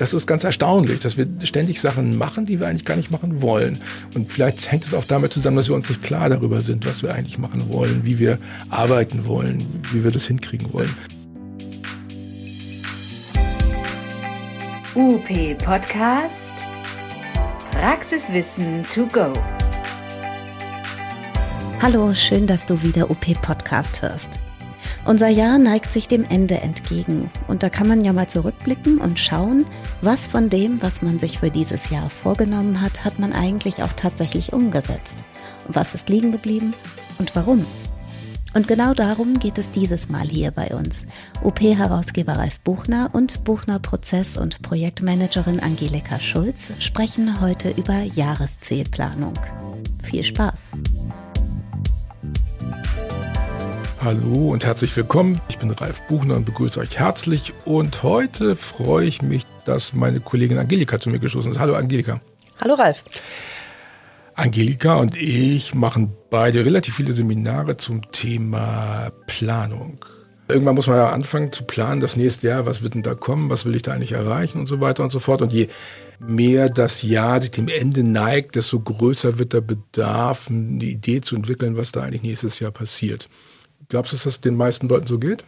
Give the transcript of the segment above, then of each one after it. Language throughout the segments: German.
Das ist ganz erstaunlich, dass wir ständig Sachen machen, die wir eigentlich gar nicht machen wollen. Und vielleicht hängt es auch damit zusammen, dass wir uns nicht klar darüber sind, was wir eigentlich machen wollen, wie wir arbeiten wollen, wie wir das hinkriegen wollen. UP Podcast Praxiswissen to go. Hallo, schön, dass du wieder UP Podcast hörst. Unser Jahr neigt sich dem Ende entgegen und da kann man ja mal zurückblicken und schauen, was von dem, was man sich für dieses Jahr vorgenommen hat, hat man eigentlich auch tatsächlich umgesetzt. Was ist liegen geblieben und warum? Und genau darum geht es dieses Mal hier bei uns. OP-Herausgeber Ralf Buchner und Buchner Prozess- und Projektmanagerin Angelika Schulz sprechen heute über Jahreszielplanung. Viel Spaß! Hallo und herzlich willkommen. Ich bin Ralf Buchner und begrüße euch herzlich. Und heute freue ich mich, dass meine Kollegin Angelika zu mir gestoßen ist. Hallo Angelika. Hallo Ralf. Angelika und ich machen beide relativ viele Seminare zum Thema Planung. Irgendwann muss man ja anfangen zu planen, das nächste Jahr, was wird denn da kommen, was will ich da eigentlich erreichen und so weiter und so fort. Und je mehr das Jahr sich dem Ende neigt, desto größer wird der Bedarf, eine Idee zu entwickeln, was da eigentlich nächstes Jahr passiert. Glaubst du, dass das den meisten Leuten so geht?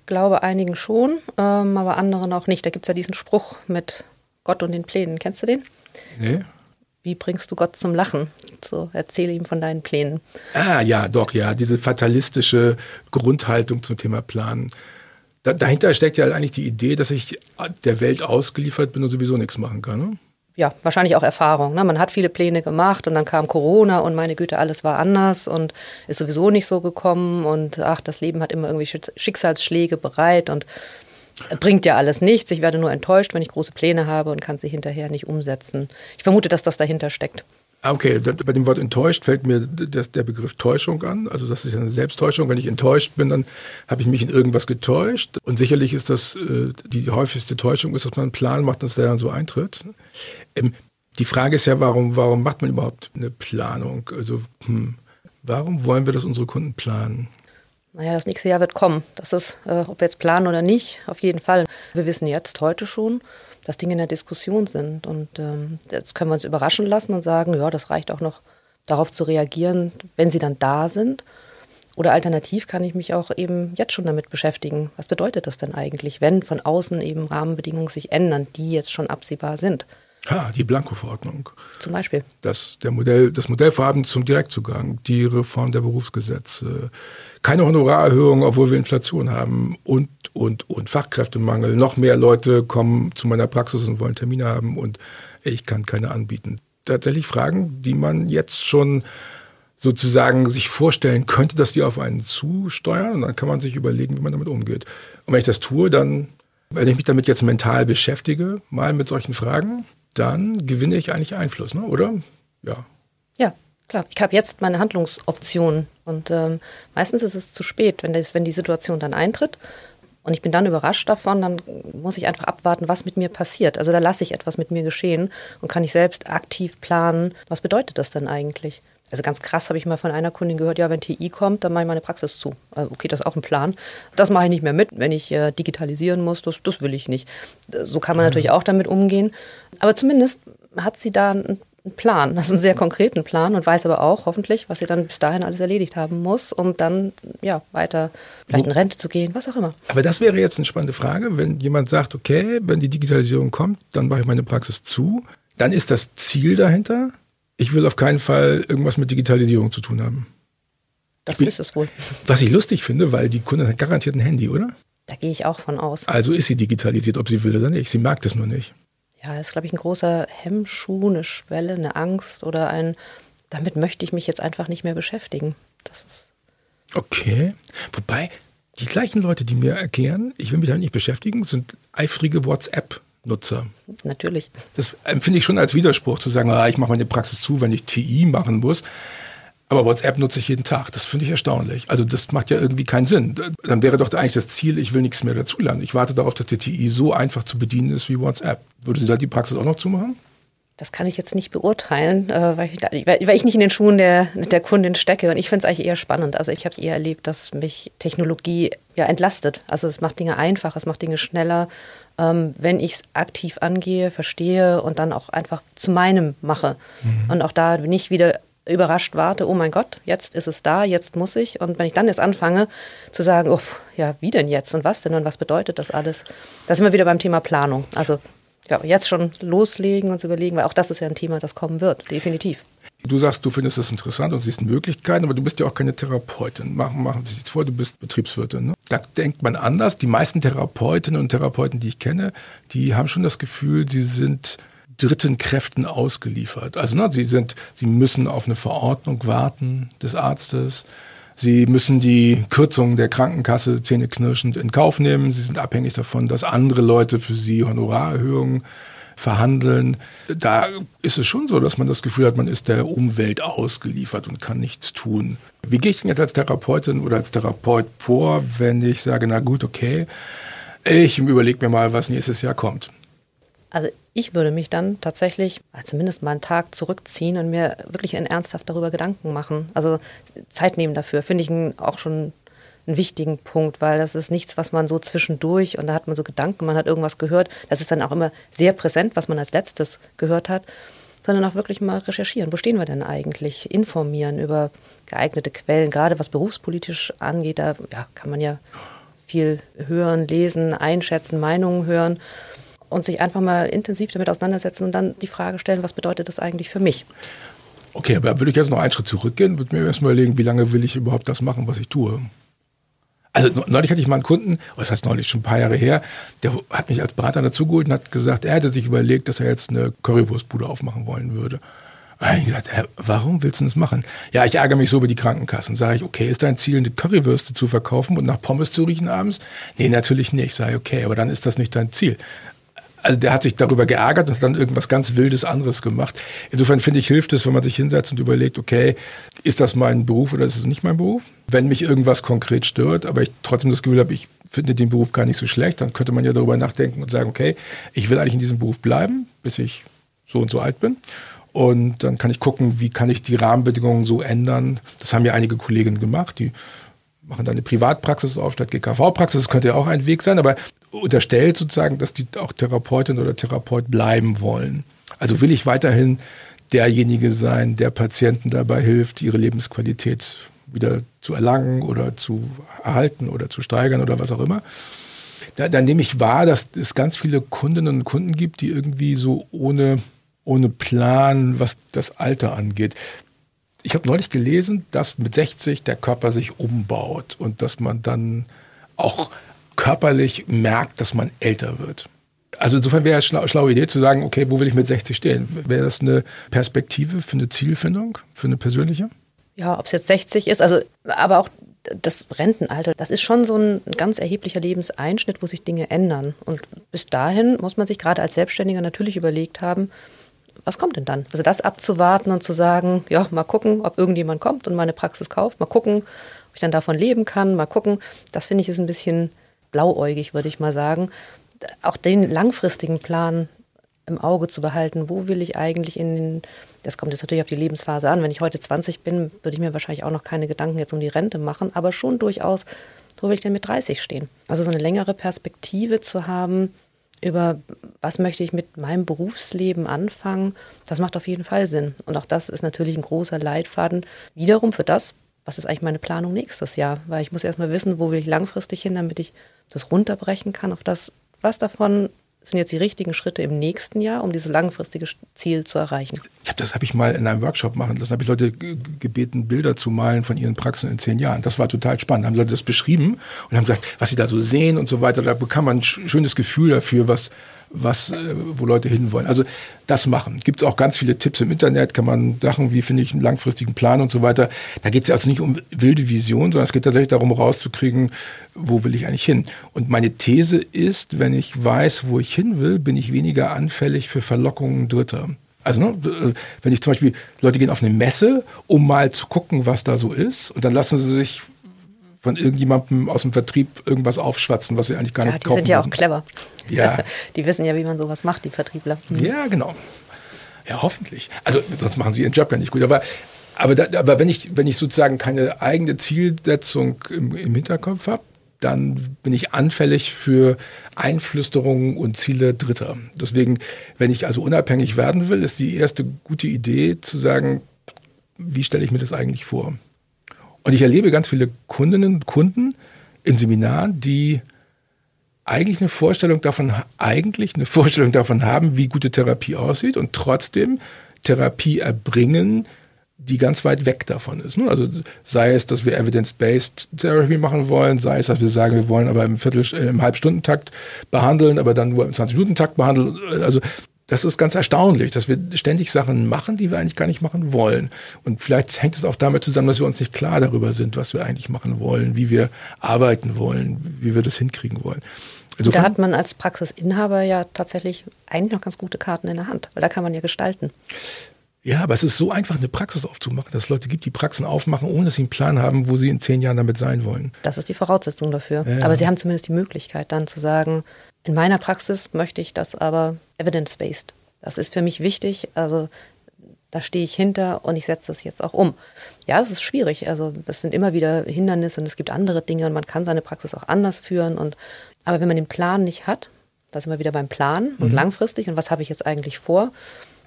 Ich glaube einigen schon, ähm, aber anderen auch nicht. Da gibt es ja diesen Spruch mit Gott und den Plänen. Kennst du den? Nee. Wie bringst du Gott zum Lachen? So, erzähle ihm von deinen Plänen. Ah, ja, doch, ja. Diese fatalistische Grundhaltung zum Thema Planen. Da, dahinter steckt ja eigentlich die Idee, dass ich der Welt ausgeliefert bin und sowieso nichts machen kann. Ne? Ja, wahrscheinlich auch Erfahrung. Ne? Man hat viele Pläne gemacht und dann kam Corona und meine Güte, alles war anders und ist sowieso nicht so gekommen und ach, das Leben hat immer irgendwie Schicksalsschläge bereit und bringt ja alles nichts. Ich werde nur enttäuscht, wenn ich große Pläne habe und kann sie hinterher nicht umsetzen. Ich vermute, dass das dahinter steckt. Ah, okay, bei dem Wort enttäuscht fällt mir der Begriff Täuschung an. Also das ist ja eine Selbsttäuschung. Wenn ich enttäuscht bin, dann habe ich mich in irgendwas getäuscht. Und sicherlich ist das äh, die häufigste Täuschung, ist, dass man einen Plan macht, dass der dann so eintritt. Ähm, die Frage ist ja, warum, warum macht man überhaupt eine Planung? Also hm, warum wollen wir, dass unsere Kunden planen? Naja, das nächste Jahr wird kommen. Das ist, äh, ob wir jetzt planen oder nicht, auf jeden Fall. Wir wissen jetzt heute schon, dass Dinge in der Diskussion sind. Und ähm, jetzt können wir uns überraschen lassen und sagen, ja, das reicht auch noch darauf zu reagieren, wenn sie dann da sind. Oder alternativ kann ich mich auch eben jetzt schon damit beschäftigen. Was bedeutet das denn eigentlich, wenn von außen eben Rahmenbedingungen sich ändern, die jetzt schon absehbar sind? Ha, die Blanko-Verordnung. Zum Beispiel. Das, der Modell, das Modellvorhaben zum Direktzugang, die Reform der Berufsgesetze, keine Honorarerhöhung, obwohl wir Inflation haben und, und, und Fachkräftemangel. Noch mehr Leute kommen zu meiner Praxis und wollen Termine haben und ich kann keine anbieten. Tatsächlich Fragen, die man jetzt schon sozusagen sich vorstellen könnte, dass die auf einen zusteuern und dann kann man sich überlegen, wie man damit umgeht. Und wenn ich das tue, dann, wenn ich mich damit jetzt mental beschäftige, mal mit solchen Fragen, dann gewinne ich eigentlich Einfluss, ne? oder? Ja. Ja, klar. Ich habe jetzt meine Handlungsoptionen und ähm, meistens ist es zu spät, wenn, das, wenn die Situation dann eintritt und ich bin dann überrascht davon, dann muss ich einfach abwarten, was mit mir passiert. Also da lasse ich etwas mit mir geschehen und kann ich selbst aktiv planen, was bedeutet das denn eigentlich? Also ganz krass habe ich mal von einer Kundin gehört, ja, wenn TI kommt, dann mache ich meine Praxis zu. Also okay, das ist auch ein Plan. Das mache ich nicht mehr mit, wenn ich äh, digitalisieren muss, das, das will ich nicht. So kann man natürlich auch damit umgehen. Aber zumindest hat sie da einen Plan, ist einen sehr konkreten Plan und weiß aber auch hoffentlich, was sie dann bis dahin alles erledigt haben muss, um dann ja weiter vielleicht in Rente zu gehen, was auch immer. Aber das wäre jetzt eine spannende Frage, wenn jemand sagt, okay, wenn die Digitalisierung kommt, dann mache ich meine Praxis zu, dann ist das Ziel dahinter, ich will auf keinen Fall irgendwas mit Digitalisierung zu tun haben. Das bin, ist es wohl. Was ich lustig finde, weil die Kundin hat garantiert ein Handy, oder? Da gehe ich auch von aus. Also ist sie digitalisiert, ob sie will oder nicht. Sie mag das nur nicht. Ja, das ist, glaube ich, ein großer Hemmschuh, eine Schwelle, eine Angst oder ein, damit möchte ich mich jetzt einfach nicht mehr beschäftigen. Das ist. Okay. Wobei, die gleichen Leute, die mir erklären, ich will mich damit nicht beschäftigen, sind eifrige WhatsApp Nutzer. Natürlich. Das empfinde ich schon als Widerspruch zu sagen, ah, ich mache meine Praxis zu, wenn ich TI machen muss. Aber WhatsApp nutze ich jeden Tag. Das finde ich erstaunlich. Also das macht ja irgendwie keinen Sinn. Dann wäre doch eigentlich das Ziel, ich will nichts mehr dazulernen. Ich warte darauf, dass der TI so einfach zu bedienen ist wie WhatsApp. Würde sie da die Praxis auch noch zumachen? Das kann ich jetzt nicht beurteilen, äh, weil ich, weil ich nicht in den Schuhen der, der Kundin stecke. Und ich finde es eigentlich eher spannend. Also ich habe es eher erlebt, dass mich Technologie ja entlastet. Also es macht Dinge einfach, es macht Dinge schneller. Ähm, wenn ich es aktiv angehe, verstehe und dann auch einfach zu meinem mache. Mhm. Und auch da nicht wieder überrascht warte, oh mein Gott, jetzt ist es da, jetzt muss ich. Und wenn ich dann jetzt anfange zu sagen, oh, ja, wie denn jetzt und was denn und was bedeutet das alles? Da sind wir wieder beim Thema Planung. Also ja, jetzt schon loslegen und zu überlegen, weil auch das ist ja ein Thema, das kommen wird, definitiv. Du sagst, du findest das interessant und siehst Möglichkeiten, aber du bist ja auch keine Therapeutin. Machen, machen Sie sich jetzt vor, du bist Betriebswirtin. Ne? Da denkt man anders. Die meisten Therapeutinnen und Therapeuten, die ich kenne, die haben schon das Gefühl, sie sind dritten Kräften ausgeliefert. Also ne, sie sind, sie müssen auf eine Verordnung warten des Arztes. Sie müssen die Kürzung der Krankenkasse zähneknirschend in Kauf nehmen. Sie sind abhängig davon, dass andere Leute für sie Honorarerhöhungen verhandeln. Da ist es schon so, dass man das Gefühl hat, man ist der Umwelt ausgeliefert und kann nichts tun. Wie gehe ich denn jetzt als Therapeutin oder als Therapeut vor, wenn ich sage, na gut, okay, ich überlege mir mal, was nächstes Jahr kommt? Also ich würde mich dann tatsächlich zumindest mal einen Tag zurückziehen und mir wirklich ernsthaft darüber Gedanken machen. Also Zeit nehmen dafür, finde ich auch schon einen wichtigen Punkt, weil das ist nichts, was man so zwischendurch und da hat man so Gedanken, man hat irgendwas gehört. Das ist dann auch immer sehr präsent, was man als letztes gehört hat, sondern auch wirklich mal recherchieren. Wo stehen wir denn eigentlich? Informieren über geeignete Quellen, gerade was berufspolitisch angeht. Da ja, kann man ja viel hören, lesen, einschätzen, Meinungen hören und sich einfach mal intensiv damit auseinandersetzen und dann die Frage stellen, was bedeutet das eigentlich für mich? Okay, aber würde ich jetzt noch einen Schritt zurückgehen, würde mir erstmal überlegen, wie lange will ich überhaupt das machen, was ich tue? Also neulich hatte ich mal einen Kunden, oh, das heißt neulich schon ein paar Jahre her, der hat mich als Berater dazugeholt und hat gesagt, er hätte sich überlegt, dass er jetzt eine Currywurstbude aufmachen wollen würde. Und ich gesagt, warum willst du das machen? Ja, ich ärgere mich so über die Krankenkassen. Sage ich, okay, ist dein Ziel, eine Currywürste zu verkaufen und nach Pommes zu riechen abends? Nee, natürlich nicht. Sage ich, okay, aber dann ist das nicht dein Ziel. Also der hat sich darüber geärgert und hat dann irgendwas ganz Wildes anderes gemacht. Insofern finde ich, hilft es, wenn man sich hinsetzt und überlegt, okay, ist das mein Beruf oder ist es nicht mein Beruf? Wenn mich irgendwas konkret stört, aber ich trotzdem das Gefühl habe, ich finde den Beruf gar nicht so schlecht, dann könnte man ja darüber nachdenken und sagen, okay, ich will eigentlich in diesem Beruf bleiben, bis ich so und so alt bin. Und dann kann ich gucken, wie kann ich die Rahmenbedingungen so ändern. Das haben ja einige Kollegen gemacht, die machen dann eine Privatpraxis auf statt GKV-Praxis. Das könnte ja auch ein Weg sein, aber unterstellt sozusagen, dass die auch Therapeutin oder Therapeut bleiben wollen. Also will ich weiterhin derjenige sein, der Patienten dabei hilft, ihre Lebensqualität wieder zu erlangen oder zu erhalten oder zu steigern oder was auch immer. Da, dann nehme ich wahr, dass es ganz viele Kundinnen und Kunden gibt, die irgendwie so ohne, ohne Plan, was das Alter angeht. Ich habe neulich gelesen, dass mit 60 der Körper sich umbaut und dass man dann auch körperlich merkt, dass man älter wird. Also insofern wäre es eine schlaue Idee zu sagen, okay, wo will ich mit 60 stehen? Wäre das eine Perspektive für eine Zielfindung, für eine persönliche? Ja, ob es jetzt 60 ist, also aber auch das Rentenalter, das ist schon so ein ganz erheblicher Lebenseinschnitt, wo sich Dinge ändern. Und bis dahin muss man sich gerade als Selbstständiger natürlich überlegt haben, was kommt denn dann? Also das abzuwarten und zu sagen, ja, mal gucken, ob irgendjemand kommt und meine Praxis kauft, mal gucken, ob ich dann davon leben kann, mal gucken. Das finde ich ist ein bisschen blauäugig, würde ich mal sagen. Auch den langfristigen Plan im Auge zu behalten, wo will ich eigentlich in den, das kommt jetzt natürlich auf die Lebensphase an, wenn ich heute 20 bin, würde ich mir wahrscheinlich auch noch keine Gedanken jetzt um die Rente machen, aber schon durchaus, wo will ich denn mit 30 stehen? Also so eine längere Perspektive zu haben über, was möchte ich mit meinem Berufsleben anfangen, das macht auf jeden Fall Sinn. Und auch das ist natürlich ein großer Leitfaden wiederum für das, was ist eigentlich meine Planung nächstes Jahr? Weil ich muss erstmal wissen, wo will ich langfristig hin, damit ich das runterbrechen kann auf das, was davon sind jetzt die richtigen Schritte im nächsten Jahr, um dieses langfristige Ziel zu erreichen? Ich habe das habe ich mal in einem Workshop machen lassen. Habe ich Leute gebeten, Bilder zu malen von ihren Praxen in zehn Jahren. Das war total spannend. Haben Leute das beschrieben und haben gesagt, was sie da so sehen und so weiter. Da bekam man ein schönes Gefühl dafür, was was, äh, wo Leute hinwollen. Also das machen. Gibt es auch ganz viele Tipps im Internet, kann man Sachen, wie finde ich einen langfristigen Plan und so weiter. Da geht es also nicht um wilde Vision, sondern es geht tatsächlich darum, rauszukriegen, wo will ich eigentlich hin. Und meine These ist, wenn ich weiß, wo ich hin will, bin ich weniger anfällig für Verlockungen Dritter. Also ne, wenn ich zum Beispiel, Leute gehen auf eine Messe, um mal zu gucken, was da so ist, und dann lassen sie sich von irgendjemandem aus dem Vertrieb irgendwas aufschwatzen, was sie eigentlich gar ja, nicht kaufen Die sind ja würden. auch clever. Ja. die wissen ja, wie man sowas macht, die Vertriebler. Mhm. Ja, genau. Ja, hoffentlich. Also sonst machen sie ihren Job ja nicht gut. Aber, aber, da, aber wenn, ich, wenn ich sozusagen keine eigene Zielsetzung im, im Hinterkopf habe, dann bin ich anfällig für Einflüsterungen und Ziele Dritter. Deswegen, wenn ich also unabhängig werden will, ist die erste gute Idee zu sagen, wie stelle ich mir das eigentlich vor? Und ich erlebe ganz viele Kundinnen und Kunden in Seminaren, die eigentlich eine Vorstellung davon, eigentlich eine Vorstellung davon haben, wie gute Therapie aussieht und trotzdem Therapie erbringen, die ganz weit weg davon ist. Ne? Also sei es, dass wir Evidence-Based Therapy machen wollen, sei es, dass wir sagen, wir wollen aber im Viertel, äh, im Halbstundentakt behandeln, aber dann nur im 20-Minuten-Takt behandeln. Also das ist ganz erstaunlich, dass wir ständig Sachen machen, die wir eigentlich gar nicht machen wollen. Und vielleicht hängt es auch damit zusammen, dass wir uns nicht klar darüber sind, was wir eigentlich machen wollen, wie wir arbeiten wollen, wie wir das hinkriegen wollen. Insofern, da hat man als Praxisinhaber ja tatsächlich eigentlich noch ganz gute Karten in der Hand, weil da kann man ja gestalten. Ja, aber es ist so einfach, eine Praxis aufzumachen, dass es Leute gibt, die Praxen aufmachen, ohne dass sie einen Plan haben, wo sie in zehn Jahren damit sein wollen. Das ist die Voraussetzung dafür. Ja. Aber sie haben zumindest die Möglichkeit, dann zu sagen, in meiner Praxis möchte ich das aber evidence-based. Das ist für mich wichtig. Also da stehe ich hinter und ich setze das jetzt auch um. Ja, es ist schwierig. Also es sind immer wieder Hindernisse und es gibt andere Dinge und man kann seine Praxis auch anders führen. Und aber wenn man den Plan nicht hat, da sind wir wieder beim Plan und mhm. langfristig und was habe ich jetzt eigentlich vor,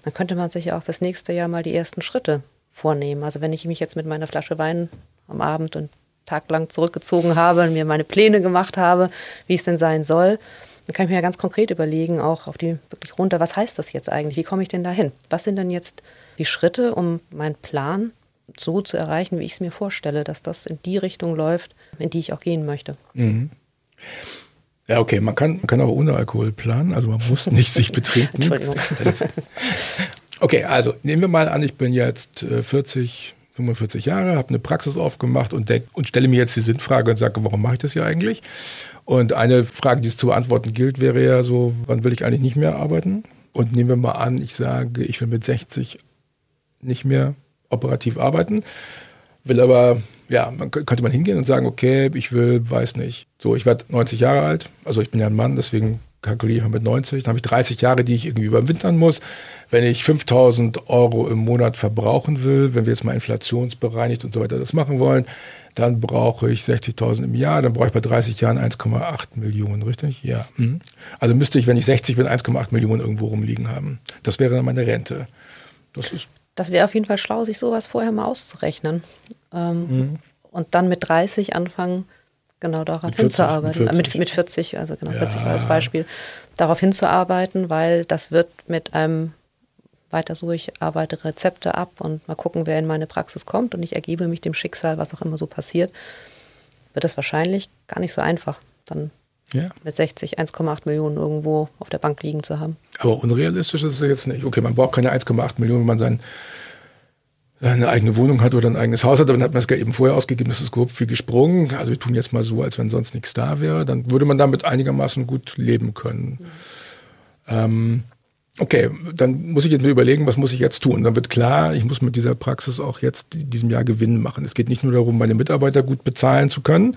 dann könnte man sich ja auch fürs nächste Jahr mal die ersten Schritte vornehmen. Also wenn ich mich jetzt mit meiner Flasche Wein am Abend und taglang zurückgezogen habe und mir meine Pläne gemacht habe, wie es denn sein soll, dann kann ich mir ja ganz konkret überlegen, auch auf die wirklich runter, was heißt das jetzt eigentlich? Wie komme ich denn dahin? Was sind denn jetzt die Schritte, um meinen Plan so zu erreichen, wie ich es mir vorstelle, dass das in die Richtung läuft, in die ich auch gehen möchte? Mhm. Ja, okay, man kann, man kann auch ohne Alkohol planen, also man muss nicht sich betrinken. Entschuldigung. okay, also nehmen wir mal an, ich bin jetzt 40, äh, 45 Jahre, habe eine Praxis aufgemacht und, denk, und stelle mir jetzt die Sinnfrage und sage, warum mache ich das hier eigentlich? Und eine Frage, die es zu beantworten gilt, wäre ja so, wann will ich eigentlich nicht mehr arbeiten? Und nehmen wir mal an, ich sage, ich will mit 60 nicht mehr operativ arbeiten, will aber ja, man könnte man hingehen und sagen, okay, ich will, weiß nicht, so, ich werde 90 Jahre alt, also ich bin ja ein Mann, deswegen kalkuliere ich mit 90, dann habe ich 30 Jahre, die ich irgendwie überwintern muss. Wenn ich 5000 Euro im Monat verbrauchen will, wenn wir jetzt mal inflationsbereinigt und so weiter das machen wollen, dann brauche ich 60.000 im Jahr, dann brauche ich bei 30 Jahren 1,8 Millionen, richtig? Ja. Mhm. Also müsste ich, wenn ich 60 bin, 1,8 Millionen irgendwo rumliegen haben. Das wäre dann meine Rente. Das ist das wäre auf jeden Fall schlau, sich sowas vorher mal auszurechnen. Ähm, mhm. Und dann mit 30 anfangen, genau darauf mit 40, hinzuarbeiten. Mit 40. Äh, mit, mit 40, also genau, ja. 40 war das Beispiel. Darauf hinzuarbeiten, weil das wird mit einem weiter so, ich arbeite Rezepte ab und mal gucken, wer in meine Praxis kommt und ich ergebe mich dem Schicksal, was auch immer so passiert, wird es wahrscheinlich gar nicht so einfach, dann ja. mit 60 1,8 Millionen irgendwo auf der Bank liegen zu haben. Aber unrealistisch ist es jetzt nicht. Okay, man braucht keine 1,8 Millionen, wenn man sein, seine eigene Wohnung hat oder ein eigenes Haus hat, dann hat man das Geld eben vorher ausgegeben, das ist grob viel gesprungen. Also wir tun jetzt mal so, als wenn sonst nichts da wäre. Dann würde man damit einigermaßen gut leben können. Mhm. Ähm, okay, dann muss ich jetzt mir überlegen, was muss ich jetzt tun. Dann wird klar, ich muss mit dieser Praxis auch jetzt in diesem Jahr Gewinn machen. Es geht nicht nur darum, meine Mitarbeiter gut bezahlen zu können,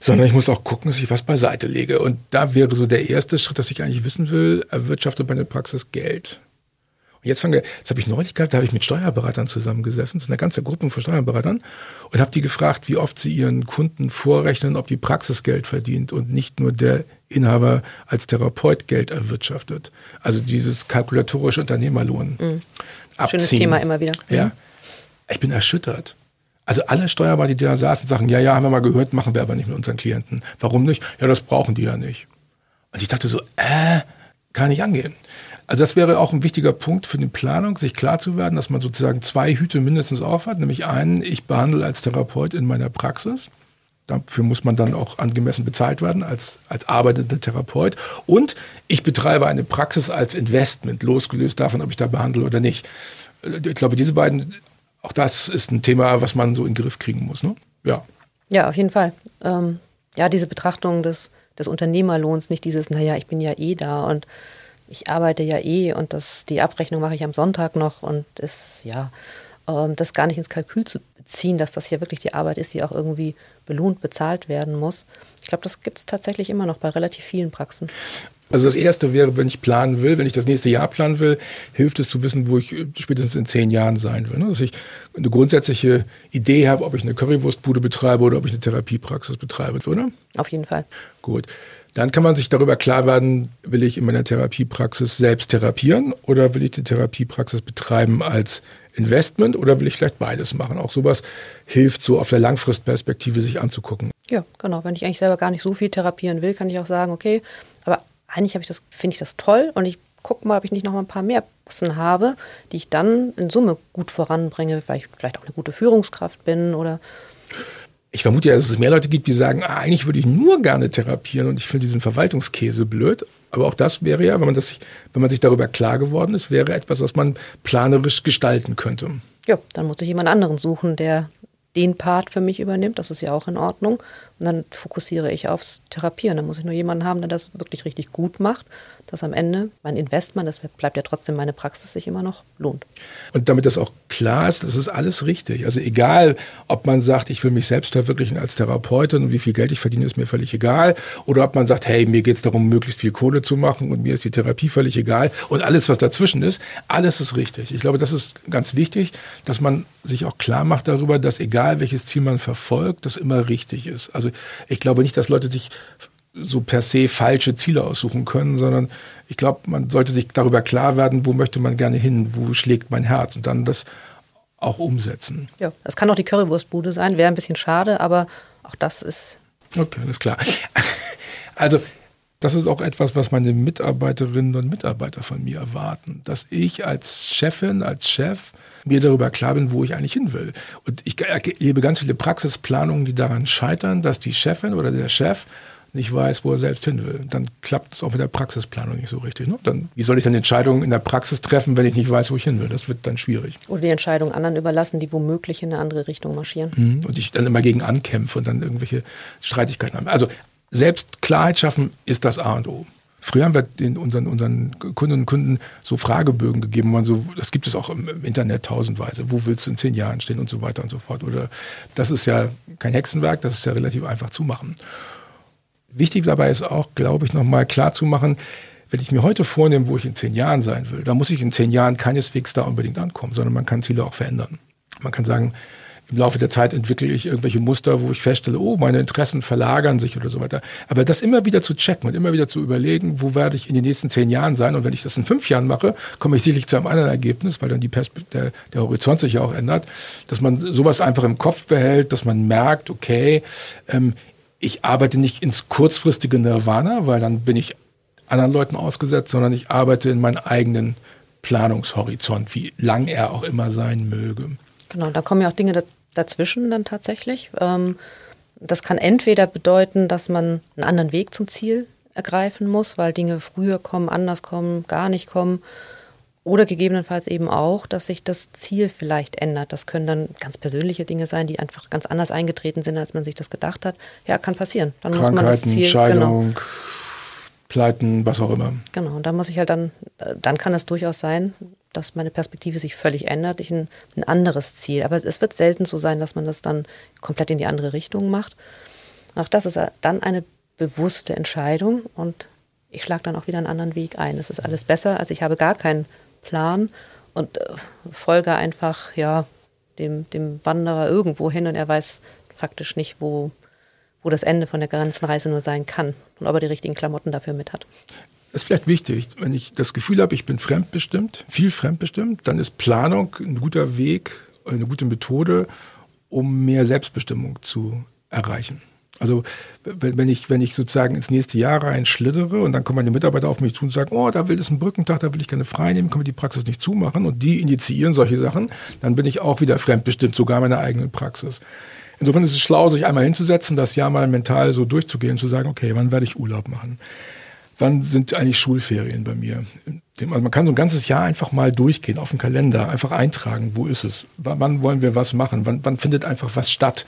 sondern ich muss auch gucken, dass ich was beiseite lege. Und da wäre so der erste Schritt, dass ich eigentlich wissen will, erwirtschaftet meine Praxis Geld. Und jetzt fange, das habe ich neulich gehabt, da habe ich mit Steuerberatern zusammengesessen, so eine ganze Gruppe von Steuerberatern, und habe die gefragt, wie oft sie ihren Kunden vorrechnen, ob die Praxis Geld verdient und nicht nur der Inhaber als Therapeut Geld erwirtschaftet. Also dieses kalkulatorische Unternehmerlohn. Mhm. Schönes Thema immer wieder. Ja. Mhm. Ich bin erschüttert. Also alle Steuerberater, die da saßen, sagen, ja, ja, haben wir mal gehört, machen wir aber nicht mit unseren Klienten. Warum nicht? Ja, das brauchen die ja nicht. Und ich dachte so, äh, kann nicht angehen. Also das wäre auch ein wichtiger Punkt für die Planung, sich klar zu werden, dass man sozusagen zwei Hüte mindestens aufhat. Nämlich einen, ich behandle als Therapeut in meiner Praxis. Dafür muss man dann auch angemessen bezahlt werden als, als arbeitender Therapeut. Und ich betreibe eine Praxis als Investment, losgelöst davon, ob ich da behandle oder nicht. Ich glaube, diese beiden auch das ist ein Thema, was man so in den Griff kriegen muss. Ne? Ja. ja, auf jeden Fall. Ähm, ja, diese Betrachtung des, des Unternehmerlohns, nicht dieses, naja, ich bin ja eh da und ich arbeite ja eh und das, die Abrechnung mache ich am Sonntag noch und das, ja, ähm, das gar nicht ins Kalkül zu beziehen, dass das hier wirklich die Arbeit ist, die auch irgendwie belohnt bezahlt werden muss. Ich glaube, das gibt es tatsächlich immer noch bei relativ vielen Praxen. Also das erste wäre, wenn ich planen will, wenn ich das nächste Jahr planen will, hilft es zu wissen, wo ich spätestens in zehn Jahren sein will. Ne? Dass ich eine grundsätzliche Idee habe, ob ich eine Currywurstbude betreibe oder ob ich eine Therapiepraxis betreibe, oder? Auf jeden Fall. Gut. Dann kann man sich darüber klar werden, will ich in meiner Therapiepraxis selbst therapieren oder will ich die Therapiepraxis betreiben als Investment oder will ich vielleicht beides machen? Auch sowas hilft so auf der Langfristperspektive sich anzugucken. Ja, genau. Wenn ich eigentlich selber gar nicht so viel therapieren will, kann ich auch sagen, okay, aber eigentlich habe ich das, finde ich das toll und ich gucke mal, ob ich nicht noch mal ein paar mehr Praxen habe, die ich dann in Summe gut voranbringe, weil ich vielleicht auch eine gute Führungskraft bin oder ich vermute ja, dass es mehr Leute gibt, die sagen, ah, eigentlich würde ich nur gerne therapieren und ich finde diesen Verwaltungskäse blöd. Aber auch das wäre ja, wenn man, das, wenn man sich darüber klar geworden ist, wäre etwas, was man planerisch gestalten könnte. Ja, dann muss ich jemand anderen suchen, der den Part für mich übernimmt. Das ist ja auch in Ordnung. Und dann fokussiere ich aufs Therapieren. Dann muss ich nur jemanden haben, der das wirklich richtig gut macht dass am Ende mein Investment, das bleibt ja trotzdem meine Praxis, sich immer noch lohnt. Und damit das auch klar ist, das ist alles richtig. Also egal, ob man sagt, ich will mich selbst verwirklichen als Therapeutin und wie viel Geld ich verdiene, ist mir völlig egal. Oder ob man sagt, hey, mir geht es darum, möglichst viel Kohle zu machen und mir ist die Therapie völlig egal. Und alles, was dazwischen ist, alles ist richtig. Ich glaube, das ist ganz wichtig, dass man sich auch klar macht darüber, dass egal welches Ziel man verfolgt, das immer richtig ist. Also ich glaube nicht, dass Leute sich so per se falsche Ziele aussuchen können, sondern ich glaube, man sollte sich darüber klar werden, wo möchte man gerne hin, wo schlägt mein Herz und dann das auch umsetzen. Ja, das kann auch die Currywurstbude sein, wäre ein bisschen schade, aber auch das ist. Okay, alles klar. Also, das ist auch etwas, was meine Mitarbeiterinnen und Mitarbeiter von mir erwarten, dass ich als Chefin, als Chef mir darüber klar bin, wo ich eigentlich hin will. Und ich erlebe ganz viele Praxisplanungen, die daran scheitern, dass die Chefin oder der Chef nicht weiß, wo er selbst hin will. Dann klappt es auch mit der Praxisplanung nicht so richtig. Ne? Dann, wie soll ich dann Entscheidungen in der Praxis treffen, wenn ich nicht weiß, wo ich hin will? Das wird dann schwierig. Oder die Entscheidung anderen überlassen, die womöglich in eine andere Richtung marschieren. Mhm. Und ich dann immer gegen ankämpfe und dann irgendwelche Streitigkeiten habe. Also selbst Klarheit schaffen ist das A und O. Früher haben wir den, unseren, unseren Kundinnen und Kunden so Fragebögen gegeben. Man so, das gibt es auch im, im, Internet tausendweise. Wo willst du in zehn Jahren stehen und so weiter und so fort. Oder das ist ja kein Hexenwerk, das ist ja relativ einfach zu machen. Wichtig dabei ist auch, glaube ich, nochmal klar zu machen, wenn ich mir heute vornehme, wo ich in zehn Jahren sein will, dann muss ich in zehn Jahren keineswegs da unbedingt ankommen, sondern man kann Ziele auch verändern. Man kann sagen, im Laufe der Zeit entwickle ich irgendwelche Muster, wo ich feststelle, oh, meine Interessen verlagern sich oder so weiter. Aber das immer wieder zu checken und immer wieder zu überlegen, wo werde ich in den nächsten zehn Jahren sein? Und wenn ich das in fünf Jahren mache, komme ich sicherlich zu einem anderen Ergebnis, weil dann die der, der Horizont sich ja auch ändert, dass man sowas einfach im Kopf behält, dass man merkt, okay, ähm, ich arbeite nicht ins kurzfristige Nirvana, weil dann bin ich anderen Leuten ausgesetzt, sondern ich arbeite in meinen eigenen Planungshorizont, wie lang er auch immer sein möge. Genau, da kommen ja auch Dinge dazwischen dann tatsächlich. Ähm, das kann entweder bedeuten, dass man einen anderen Weg zum Ziel ergreifen muss, weil Dinge früher kommen, anders kommen, gar nicht kommen. Oder gegebenenfalls eben auch, dass sich das Ziel vielleicht ändert. Das können dann ganz persönliche Dinge sein, die einfach ganz anders eingetreten sind, als man sich das gedacht hat. Ja, kann passieren. Dann Krankheiten, muss man das Ziel, Scheidung, genau. Pleiten, was auch immer. Genau, und da muss ich halt dann, dann kann es durchaus sein, dass meine Perspektive sich völlig ändert, ich ein, ein anderes Ziel. Aber es wird selten so sein, dass man das dann komplett in die andere Richtung macht. Auch das ist dann eine bewusste Entscheidung und ich schlage dann auch wieder einen anderen Weg ein. Es ist alles besser, als ich habe gar keinen Plan und äh, folge einfach ja dem, dem Wanderer irgendwo hin und er weiß faktisch nicht, wo, wo das Ende von der ganzen Reise nur sein kann und ob er die richtigen Klamotten dafür mit hat. Das ist vielleicht wichtig, wenn ich das Gefühl habe, ich bin fremdbestimmt, viel fremdbestimmt, dann ist Planung ein guter Weg, eine gute Methode, um mehr Selbstbestimmung zu erreichen. Also wenn ich, wenn ich sozusagen ins nächste Jahr rein schlittere und dann kommen meine Mitarbeiter auf mich zu und sagen, oh, da will es einen Brückentag, da will ich gerne frei nehmen, können wir die Praxis nicht zumachen und die initiieren solche Sachen, dann bin ich auch wieder fremdbestimmt, sogar meiner eigenen Praxis. Insofern ist es schlau, sich einmal hinzusetzen, das Jahr mal mental so durchzugehen, zu sagen, okay, wann werde ich Urlaub machen? Wann sind eigentlich Schulferien bei mir? Also man kann so ein ganzes Jahr einfach mal durchgehen, auf dem Kalender, einfach eintragen, wo ist es? Wann wollen wir was machen? Wann, wann findet einfach was statt?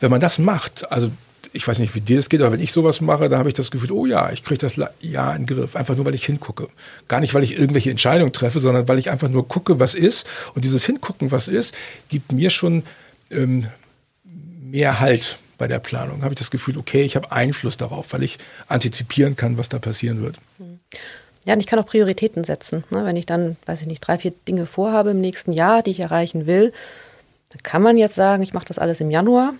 Wenn man das macht, also ich weiß nicht, wie dir das geht, aber wenn ich sowas mache, da habe ich das Gefühl, oh ja, ich kriege das ja in den Griff. Einfach nur, weil ich hingucke. Gar nicht, weil ich irgendwelche Entscheidungen treffe, sondern weil ich einfach nur gucke, was ist. Und dieses Hingucken, was ist, gibt mir schon ähm, mehr Halt bei der Planung. Habe ich das Gefühl, okay, ich habe Einfluss darauf, weil ich antizipieren kann, was da passieren wird. Ja, und ich kann auch Prioritäten setzen. Ne? Wenn ich dann, weiß ich nicht, drei, vier Dinge vorhabe im nächsten Jahr, die ich erreichen will, dann kann man jetzt sagen, ich mache das alles im Januar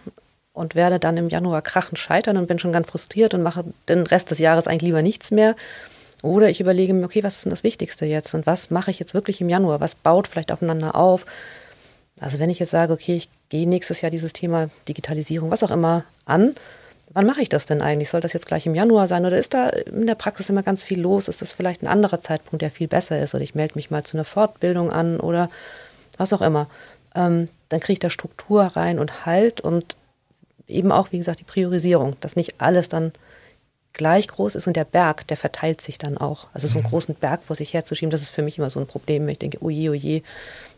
und werde dann im Januar krachend scheitern und bin schon ganz frustriert und mache den Rest des Jahres eigentlich lieber nichts mehr. Oder ich überlege mir, okay, was ist denn das Wichtigste jetzt und was mache ich jetzt wirklich im Januar? Was baut vielleicht aufeinander auf? Also wenn ich jetzt sage, okay, ich gehe nächstes Jahr dieses Thema Digitalisierung, was auch immer an, wann mache ich das denn eigentlich? Soll das jetzt gleich im Januar sein oder ist da in der Praxis immer ganz viel los? Ist das vielleicht ein anderer Zeitpunkt, der viel besser ist? Oder ich melde mich mal zu einer Fortbildung an oder was auch immer. Ähm, dann kriege ich da Struktur rein und Halt und eben auch, wie gesagt, die Priorisierung, dass nicht alles dann gleich groß ist und der Berg, der verteilt sich dann auch. Also so einen mhm. großen Berg vor sich herzuschieben, das ist für mich immer so ein Problem. Ich denke, oje, oje,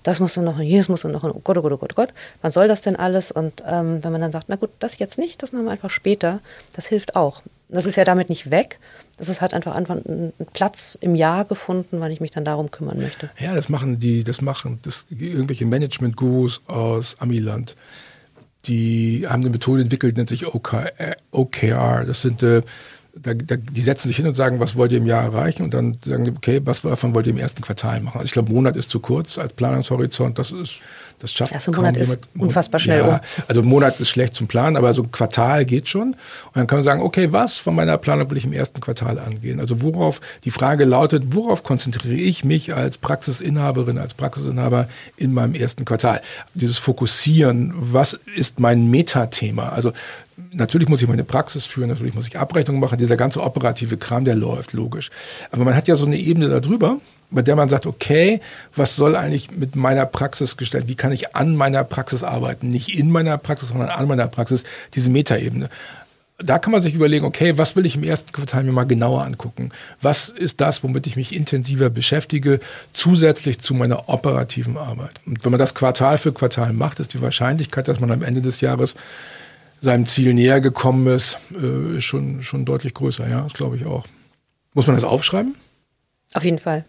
das muss noch und jenes muss noch und oh Gott, oh Gott, oh Gott, oh Gott, wann soll das denn alles? Und ähm, wenn man dann sagt, na gut, das jetzt nicht, das machen wir einfach später, das hilft auch. Das ist ja damit nicht weg. Das ist halt einfach, einfach ein Platz im Jahr gefunden, weil ich mich dann darum kümmern möchte. Ja, das machen die, das machen das, irgendwelche Management-Gurus aus Amiland die haben eine Methode entwickelt, nennt sich OKR. Das sind, äh, da, da, die setzen sich hin und sagen, was wollt ihr im Jahr erreichen? Und dann sagen die, okay, was davon wollt ihr im ersten Quartal machen? Also ich glaube, Monat ist zu kurz als Planungshorizont. Das ist das schafft Erster Monat ist unfassbar schnell. Ja, also Monat ist schlecht zum Planen, aber so Quartal geht schon. Und dann kann man sagen, okay, was von meiner Planung will ich im ersten Quartal angehen? Also worauf, die Frage lautet, worauf konzentriere ich mich als Praxisinhaberin, als Praxisinhaber in meinem ersten Quartal? Dieses Fokussieren, was ist mein Metathema? Also natürlich muss ich meine Praxis führen, natürlich muss ich Abrechnungen machen, dieser ganze operative Kram, der läuft, logisch. Aber man hat ja so eine Ebene darüber, bei der man sagt, okay, was soll eigentlich mit meiner Praxis gestellt, wie kann ich an meiner Praxis arbeiten, nicht in meiner Praxis, sondern an meiner Praxis, diese Metaebene. Da kann man sich überlegen, okay, was will ich im ersten Quartal mir mal genauer angucken? Was ist das, womit ich mich intensiver beschäftige, zusätzlich zu meiner operativen Arbeit? Und wenn man das Quartal für Quartal macht, ist die Wahrscheinlichkeit, dass man am Ende des Jahres seinem Ziel näher gekommen ist, äh, schon, schon deutlich größer. Ja, das glaube ich auch. Muss man das aufschreiben? Auf jeden Fall.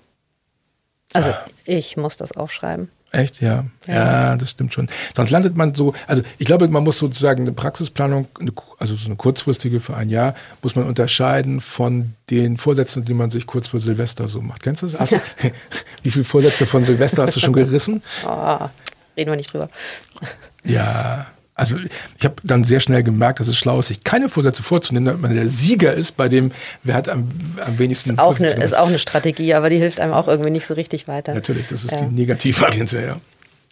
Also ich muss das aufschreiben. Echt, ja. ja. ja. das stimmt schon. Sonst landet man so, also ich glaube, man muss sozusagen eine Praxisplanung, also so eine kurzfristige für ein Jahr, muss man unterscheiden von den Vorsätzen, die man sich kurz vor Silvester so macht. Kennst du das? Also, wie viele Vorsätze von Silvester hast du schon gerissen? Oh, reden wir nicht drüber. Ja, also ich habe dann sehr schnell gemerkt, dass es schlau ist, sich keine Vorsätze vorzunehmen, damit man der Sieger ist bei dem, wer hat am, am wenigsten ist auch, eine, ist auch eine Strategie, aber die hilft einem auch irgendwie nicht so richtig weiter. Natürlich, das ist ja. die Negativvariante, ja.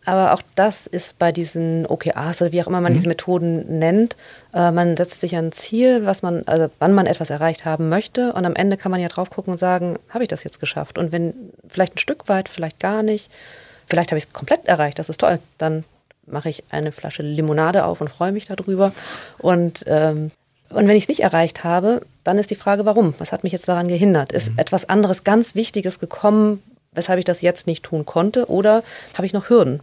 Aber auch das ist bei diesen OKRs oder wie auch immer man mhm. diese Methoden nennt. Äh, man setzt sich ein Ziel, was man, also wann man etwas erreicht haben möchte. Und am Ende kann man ja drauf gucken und sagen, habe ich das jetzt geschafft? Und wenn vielleicht ein Stück weit, vielleicht gar nicht, vielleicht habe ich es komplett erreicht, das ist toll. Dann mache ich eine Flasche Limonade auf und freue mich darüber. Und, ähm, und wenn ich es nicht erreicht habe, dann ist die Frage, warum? Was hat mich jetzt daran gehindert? Ist mhm. etwas anderes ganz Wichtiges gekommen, weshalb ich das jetzt nicht tun konnte? Oder habe ich noch Hürden?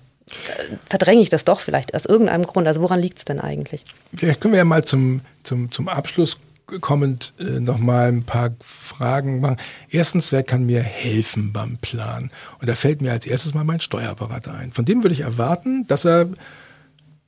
Verdränge ich das doch vielleicht aus irgendeinem Grund? Also woran liegt es denn eigentlich? Vielleicht können wir ja mal zum, zum, zum Abschluss kommend äh, nochmal ein paar Fragen machen. Erstens, wer kann mir helfen beim Plan? Und da fällt mir als erstes mal mein Steuerberater ein. Von dem würde ich erwarten, dass er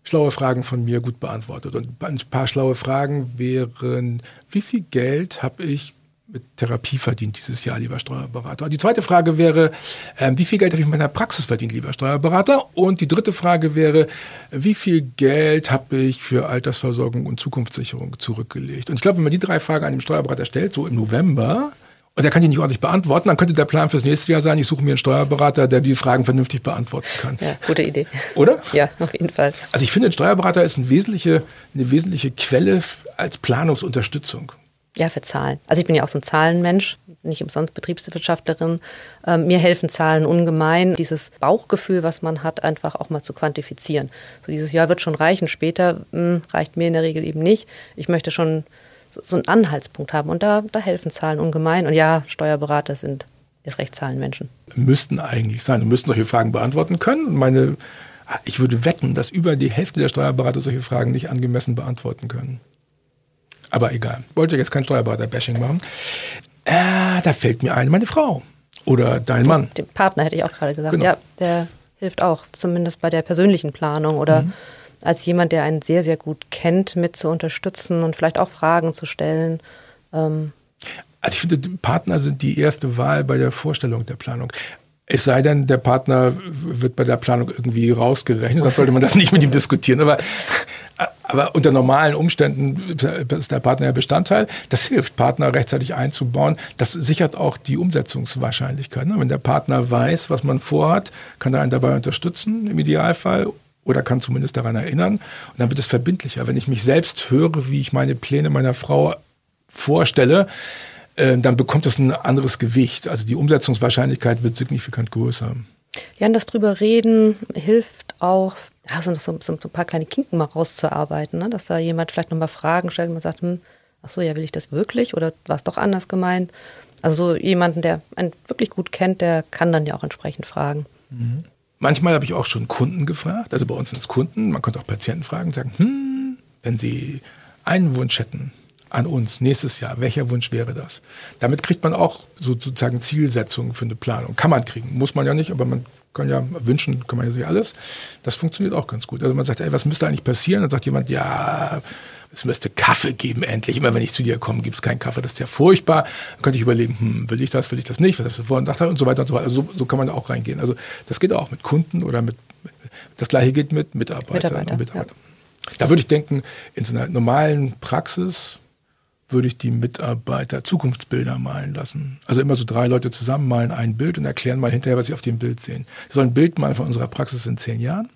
schlaue Fragen von mir gut beantwortet. Und ein paar schlaue Fragen wären, wie viel Geld habe ich mit Therapie verdient dieses Jahr, lieber Steuerberater? Und die zweite Frage wäre, äh, wie viel Geld habe ich in meiner Praxis verdient, lieber Steuerberater? Und die dritte Frage wäre, wie viel Geld habe ich für Altersversorgung und Zukunftssicherung zurückgelegt? Und ich glaube, wenn man die drei Fragen einem Steuerberater stellt, so im November, und er kann die nicht ordentlich beantworten, dann könnte der Plan fürs nächste Jahr sein, ich suche mir einen Steuerberater, der die Fragen vernünftig beantworten kann. Ja, gute Idee. Oder? Ja, auf jeden Fall. Also ich finde, ein Steuerberater ist eine wesentliche, eine wesentliche Quelle als Planungsunterstützung. Ja, für Zahlen. Also ich bin ja auch so ein Zahlenmensch, nicht umsonst Betriebswirtschaftlerin. Ähm, mir helfen Zahlen ungemein, dieses Bauchgefühl, was man hat, einfach auch mal zu quantifizieren. So dieses Jahr wird schon reichen, später mh, hm, reicht mir in der Regel eben nicht. Ich möchte schon so, so einen Anhaltspunkt haben und da, da helfen Zahlen ungemein. Und ja, Steuerberater sind ist recht Zahlenmenschen. Müssten eigentlich sein und müssten solche Fragen beantworten können. Meine, ich würde wetten, dass über die Hälfte der Steuerberater solche Fragen nicht angemessen beantworten können. Aber egal. Wollte jetzt kein Steuerberater-Bashing machen. Äh, da fällt mir ein, meine Frau. Oder dein Mann. Den Partner hätte ich auch gerade gesagt. Genau. Ja, der hilft auch, zumindest bei der persönlichen Planung oder mhm. als jemand, der einen sehr, sehr gut kennt, mit zu unterstützen und vielleicht auch Fragen zu stellen. Ähm, Also ich finde, Partner sind die erste Wahl bei der Vorstellung der Planung. Es sei denn, der Partner wird bei der Planung irgendwie rausgerechnet, dann sollte man das nicht mit ihm diskutieren. Aber, aber unter normalen Umständen ist der Partner ja Bestandteil. Das hilft, Partner rechtzeitig einzubauen. Das sichert auch die Umsetzungswahrscheinlichkeit. Ne? Wenn der Partner weiß, was man vorhat, kann er einen dabei unterstützen im Idealfall oder kann zumindest daran erinnern. Und dann wird es verbindlicher. Wenn ich mich selbst höre, wie ich meine Pläne meiner Frau vorstelle, äh, dann bekommt es ein anderes Gewicht. Also die Umsetzungswahrscheinlichkeit wird signifikant größer. Ja, und das drüber reden hilft auch, ja, so, so, so ein paar kleine Kinken mal rauszuarbeiten, ne? dass da jemand vielleicht nochmal Fragen stellt und man sagt, hm, ach so, ja, will ich das wirklich oder war es doch anders gemeint? Also so jemanden, der einen wirklich gut kennt, der kann dann ja auch entsprechend fragen. Mhm. Manchmal habe ich auch schon Kunden gefragt, also bei uns sind es Kunden, man könnte auch Patienten fragen und sagen, hm, wenn Sie einen Wunsch hätten, an uns nächstes Jahr? Welcher Wunsch wäre das? Damit kriegt man auch sozusagen Zielsetzungen für eine Planung. Kann man kriegen, muss man ja nicht, aber man kann ja wünschen, kann man ja sich alles. Das funktioniert auch ganz gut. Also man sagt, ey, was müsste eigentlich passieren? Dann sagt jemand, ja, es müsste Kaffee geben endlich. Immer wenn ich zu dir komme, gibt es keinen Kaffee. Das ist ja furchtbar. Dann könnte ich überlegen, hm, will ich das, will ich das nicht? Was hast du vorhin gedacht? Und so weiter und so weiter. Also so, so kann man da auch reingehen. Also das geht auch mit Kunden oder mit, das gleiche geht mit Mitarbeitern Mitarbeiter, und Mitarbeitern. Ja. Da würde ich denken, in so einer normalen Praxis würde ich die Mitarbeiter Zukunftsbilder malen lassen. Also immer so drei Leute zusammen malen ein Bild und erklären mal hinterher, was sie auf dem Bild sehen. Sie sollen ein Bild malen von unserer Praxis in zehn Jahren.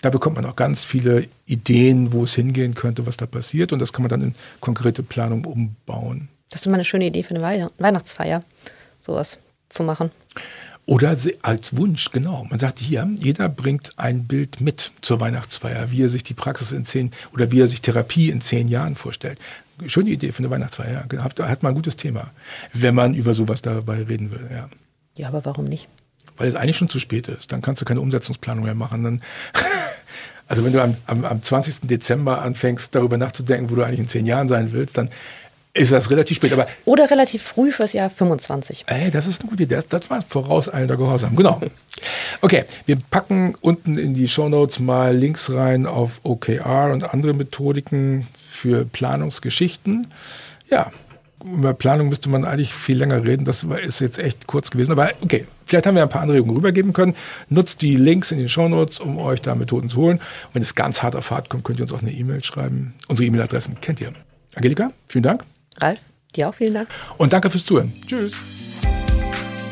Da bekommt man auch ganz viele Ideen, wo es hingehen könnte, was da passiert. Und das kann man dann in konkrete Planung umbauen. Das ist immer eine schöne Idee für eine Weihnachtsfeier, sowas zu machen. Oder als Wunsch, genau. Man sagt hier, jeder bringt ein Bild mit zur Weihnachtsfeier, wie er sich die Praxis in zehn oder wie er sich Therapie in zehn Jahren vorstellt schöne Idee für eine Weihnachtsfeier. Ja. Hat, hat man ein gutes Thema, wenn man über sowas dabei reden will. Ja, ja aber warum nicht? Weil es eigentlich schon zu spät ist. Dann kannst du keine Umsetzungsplanung mehr machen. Dann also wenn du am, am, am 20. Dezember anfängst, darüber nachzudenken, wo du eigentlich in zehn Jahren sein willst, dann ist das relativ spät. Aber Oder relativ früh fürs Jahr 25. Ey, das ist eine gute Idee. Das, das war vorauseilender Gehorsam. Genau. Okay, wir packen unten in die Show Notes mal Links rein auf OKR und andere Methodiken für Planungsgeschichten. Ja, über Planung müsste man eigentlich viel länger reden. Das ist jetzt echt kurz gewesen. Aber okay, vielleicht haben wir ein paar Anregungen rübergeben können. Nutzt die Links in den Shownotes, um euch da Methoden zu holen. Und wenn es ganz hart auf Fahrt kommt, könnt ihr uns auch eine E-Mail schreiben. Unsere E-Mail-Adressen kennt ihr. Angelika, vielen Dank. Ralf, dir auch vielen Dank. Und danke fürs Zuhören. Tschüss.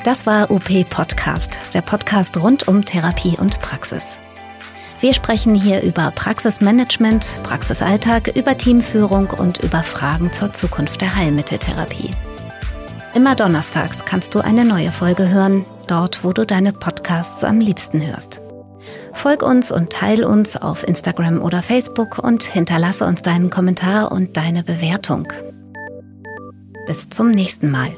Das war UP Podcast, der Podcast rund um Therapie und Praxis. Wir sprechen hier über Praxismanagement, Praxisalltag, über Teamführung und über Fragen zur Zukunft der Heilmitteltherapie. Immer donnerstags kannst du eine neue Folge hören, dort wo du deine Podcasts am liebsten hörst. Folg uns und teil uns auf Instagram oder Facebook und hinterlasse uns deinen Kommentar und deine Bewertung. Bis zum nächsten Mal.